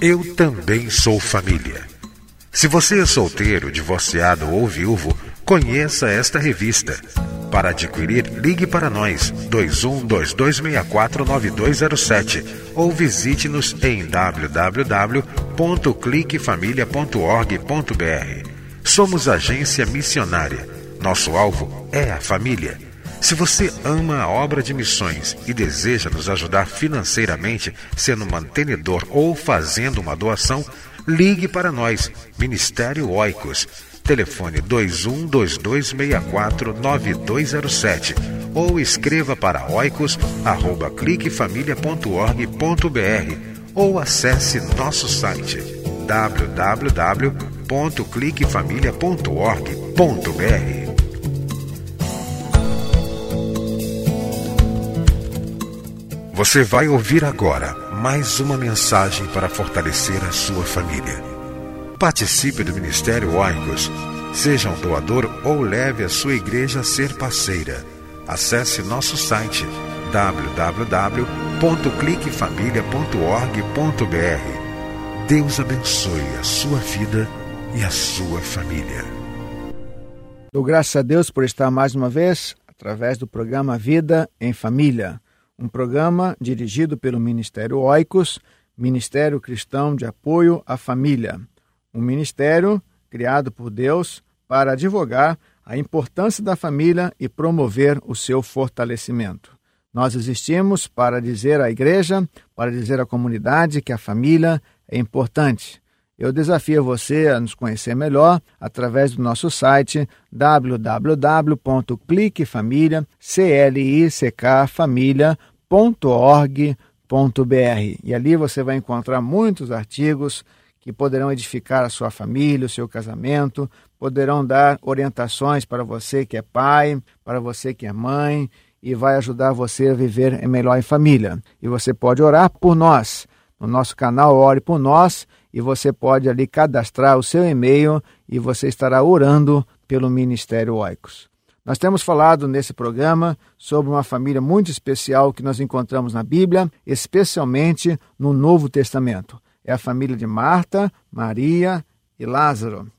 Eu também sou família. Se você é solteiro, divorciado ou viúvo, conheça esta revista. Para adquirir, ligue para nós 2122649207 ou visite-nos em www.cliquefamilia.org.br. Somos agência missionária. Nosso alvo é a família. Se você ama a obra de missões e deseja nos ajudar financeiramente, sendo mantenedor ou fazendo uma doação, ligue para nós, Ministério Oicos. Telefone 2122649207 ou escreva para oicos@cliquefamilia.org.br ou acesse nosso site www.cliquefamilia.org.br. Você vai ouvir agora mais uma mensagem para fortalecer a sua família. Participe do Ministério Oicos. Seja um doador ou leve a sua igreja a ser parceira. Acesse nosso site www.cliquefamilia.org.br. Deus abençoe a sua vida e a sua família. Dou graças a Deus por estar mais uma vez através do programa Vida em Família um programa dirigido pelo Ministério Oicos, Ministério Cristão de Apoio à Família, um ministério criado por Deus para advogar a importância da família e promover o seu fortalecimento. Nós existimos para dizer à igreja, para dizer à comunidade que a família é importante. Eu desafio você a nos conhecer melhor através do nosso site www.cliquefamilia.org.br e ali você vai encontrar muitos artigos que poderão edificar a sua família, o seu casamento, poderão dar orientações para você que é pai, para você que é mãe e vai ajudar você a viver melhor em família. E você pode orar por nós. No nosso canal Ore por Nós e você pode ali cadastrar o seu e-mail e você estará orando pelo Ministério Oicos. Nós temos falado nesse programa sobre uma família muito especial que nós encontramos na Bíblia, especialmente no Novo Testamento. É a família de Marta, Maria e Lázaro.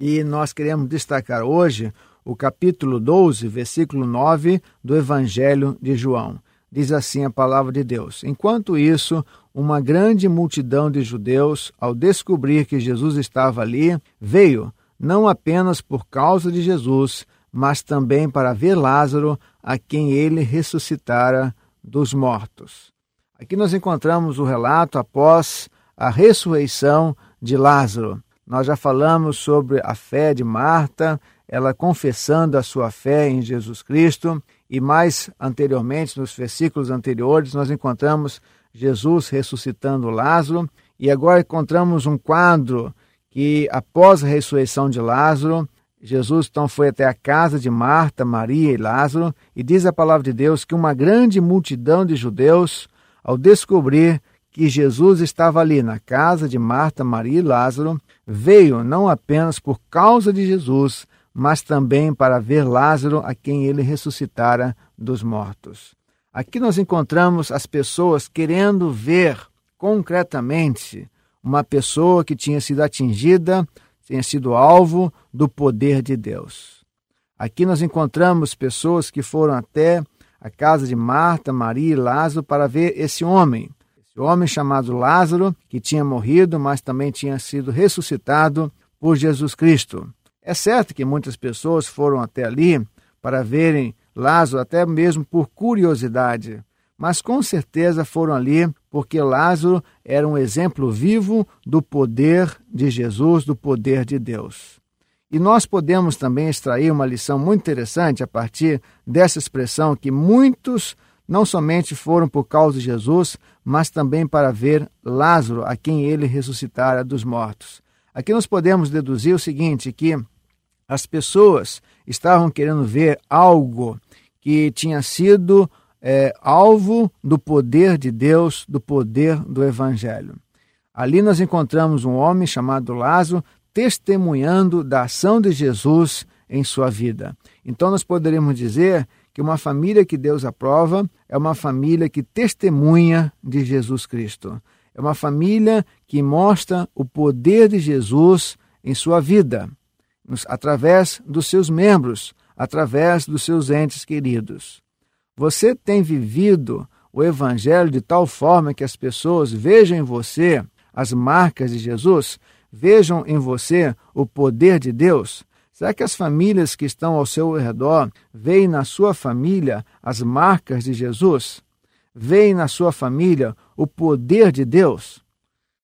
E nós queremos destacar hoje o capítulo 12, versículo 9 do Evangelho de João. Diz assim a palavra de Deus: Enquanto isso, uma grande multidão de judeus, ao descobrir que Jesus estava ali, veio, não apenas por causa de Jesus, mas também para ver Lázaro, a quem ele ressuscitara dos mortos. Aqui nós encontramos o relato após a ressurreição de Lázaro. Nós já falamos sobre a fé de Marta, ela confessando a sua fé em Jesus Cristo, e mais anteriormente, nos versículos anteriores, nós encontramos Jesus ressuscitando Lázaro, e agora encontramos um quadro que, após a ressurreição de Lázaro, Jesus então foi até a casa de Marta, Maria e Lázaro, e diz a palavra de Deus que uma grande multidão de judeus, ao descobrir que Jesus estava ali na casa de Marta, Maria e Lázaro, veio não apenas por causa de Jesus, mas também para ver Lázaro, a quem ele ressuscitara dos mortos. Aqui nós encontramos as pessoas querendo ver concretamente uma pessoa que tinha sido atingida, tinha sido alvo do poder de Deus. Aqui nós encontramos pessoas que foram até a casa de Marta, Maria e Lázaro para ver esse homem. Esse homem chamado Lázaro, que tinha morrido, mas também tinha sido ressuscitado por Jesus Cristo. É certo que muitas pessoas foram até ali para verem Lázaro, até mesmo por curiosidade. Mas com certeza foram ali porque Lázaro era um exemplo vivo do poder de Jesus, do poder de Deus. E nós podemos também extrair uma lição muito interessante a partir dessa expressão que muitos não somente foram por causa de Jesus, mas também para ver Lázaro, a quem ele ressuscitara dos mortos. Aqui nós podemos deduzir o seguinte: que as pessoas estavam querendo ver algo que tinha sido é, alvo do poder de Deus, do poder do Evangelho. Ali nós encontramos um homem chamado Lázaro testemunhando da ação de Jesus em sua vida. Então nós poderíamos dizer que uma família que Deus aprova é uma família que testemunha de Jesus Cristo. É uma família que mostra o poder de Jesus em sua vida, através dos seus membros, através dos seus entes queridos. Você tem vivido o Evangelho de tal forma que as pessoas vejam em você as marcas de Jesus, vejam em você o poder de Deus? Será que as famílias que estão ao seu redor veem na sua família as marcas de Jesus? Veem na sua família o poder de Deus?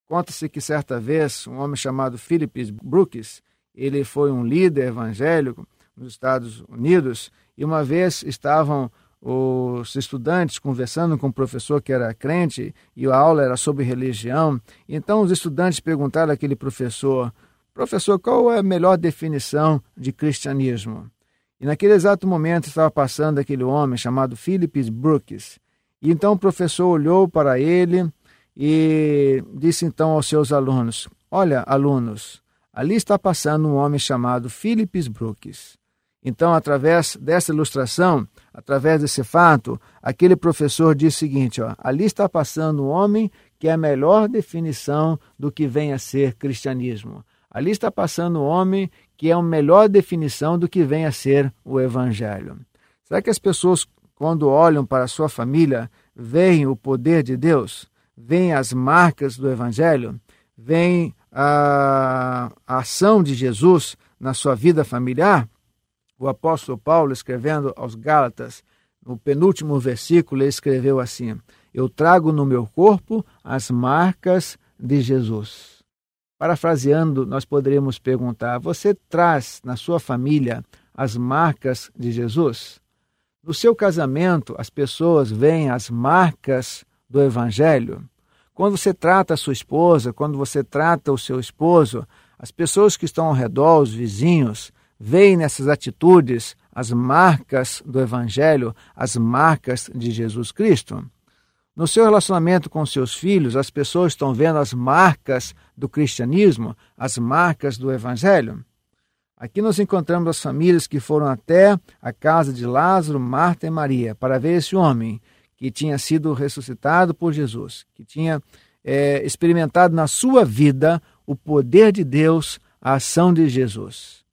Conta-se que certa vez um homem chamado Philip Brooks, ele foi um líder evangélico nos Estados Unidos e uma vez estavam os estudantes conversando com o professor que era crente e a aula era sobre religião. Então os estudantes perguntaram àquele professor: Professor, qual é a melhor definição de cristianismo? E naquele exato momento estava passando aquele homem chamado Philip Brooks. E então o professor olhou para ele e disse então aos seus alunos: Olha, alunos, ali está passando um homem chamado Philip Brooks. Então, através dessa ilustração, através desse fato, aquele professor diz o seguinte: ó, ali está passando um homem que é a melhor definição do que vem a ser cristianismo. Ali está passando um homem que é a melhor definição do que vem a ser o Evangelho. Será que as pessoas, quando olham para a sua família, veem o poder de Deus? Veem as marcas do Evangelho? Veem a, a ação de Jesus na sua vida familiar? O apóstolo Paulo, escrevendo aos Gálatas, no penúltimo versículo, ele escreveu assim: Eu trago no meu corpo as marcas de Jesus. Parafraseando, nós poderíamos perguntar: você traz na sua família as marcas de Jesus? No seu casamento, as pessoas veem as marcas do Evangelho? Quando você trata a sua esposa, quando você trata o seu esposo, as pessoas que estão ao redor, os vizinhos, veem nessas atitudes as marcas do Evangelho, as marcas de Jesus Cristo? No seu relacionamento com seus filhos, as pessoas estão vendo as marcas do cristianismo, as marcas do evangelho. Aqui nós encontramos as famílias que foram até a casa de Lázaro, Marta e Maria para ver esse homem que tinha sido ressuscitado por Jesus, que tinha é, experimentado na sua vida o poder de Deus, a ação de Jesus.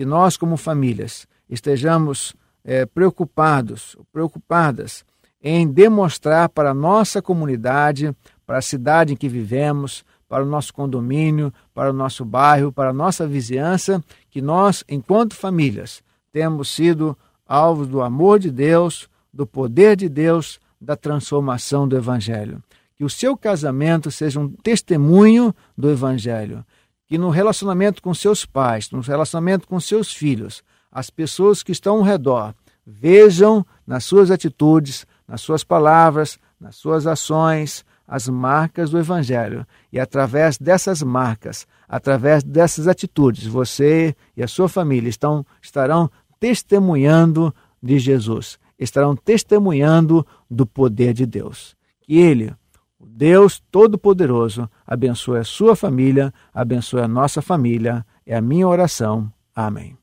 Que nós, como famílias, estejamos é, preocupados, preocupadas em demonstrar para a nossa comunidade, para a cidade em que vivemos, para o nosso condomínio, para o nosso bairro, para a nossa vizinhança, que nós, enquanto famílias, temos sido alvos do amor de Deus, do poder de Deus, da transformação do Evangelho. Que o seu casamento seja um testemunho do Evangelho. Que no relacionamento com seus pais, no relacionamento com seus filhos, as pessoas que estão ao redor vejam nas suas atitudes, nas suas palavras, nas suas ações, as marcas do Evangelho. E através dessas marcas, através dessas atitudes, você e a sua família estão, estarão testemunhando de Jesus, estarão testemunhando do poder de Deus. Que Ele, o Deus Todo-Poderoso, abençoe a sua família, abençoe a nossa família. É a minha oração. Amém.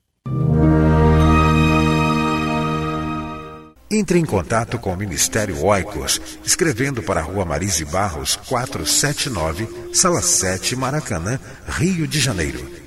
Entre em contato com o Ministério Oicos, escrevendo para a Rua Marise Barros, 479, Sala 7, Maracanã, Rio de Janeiro.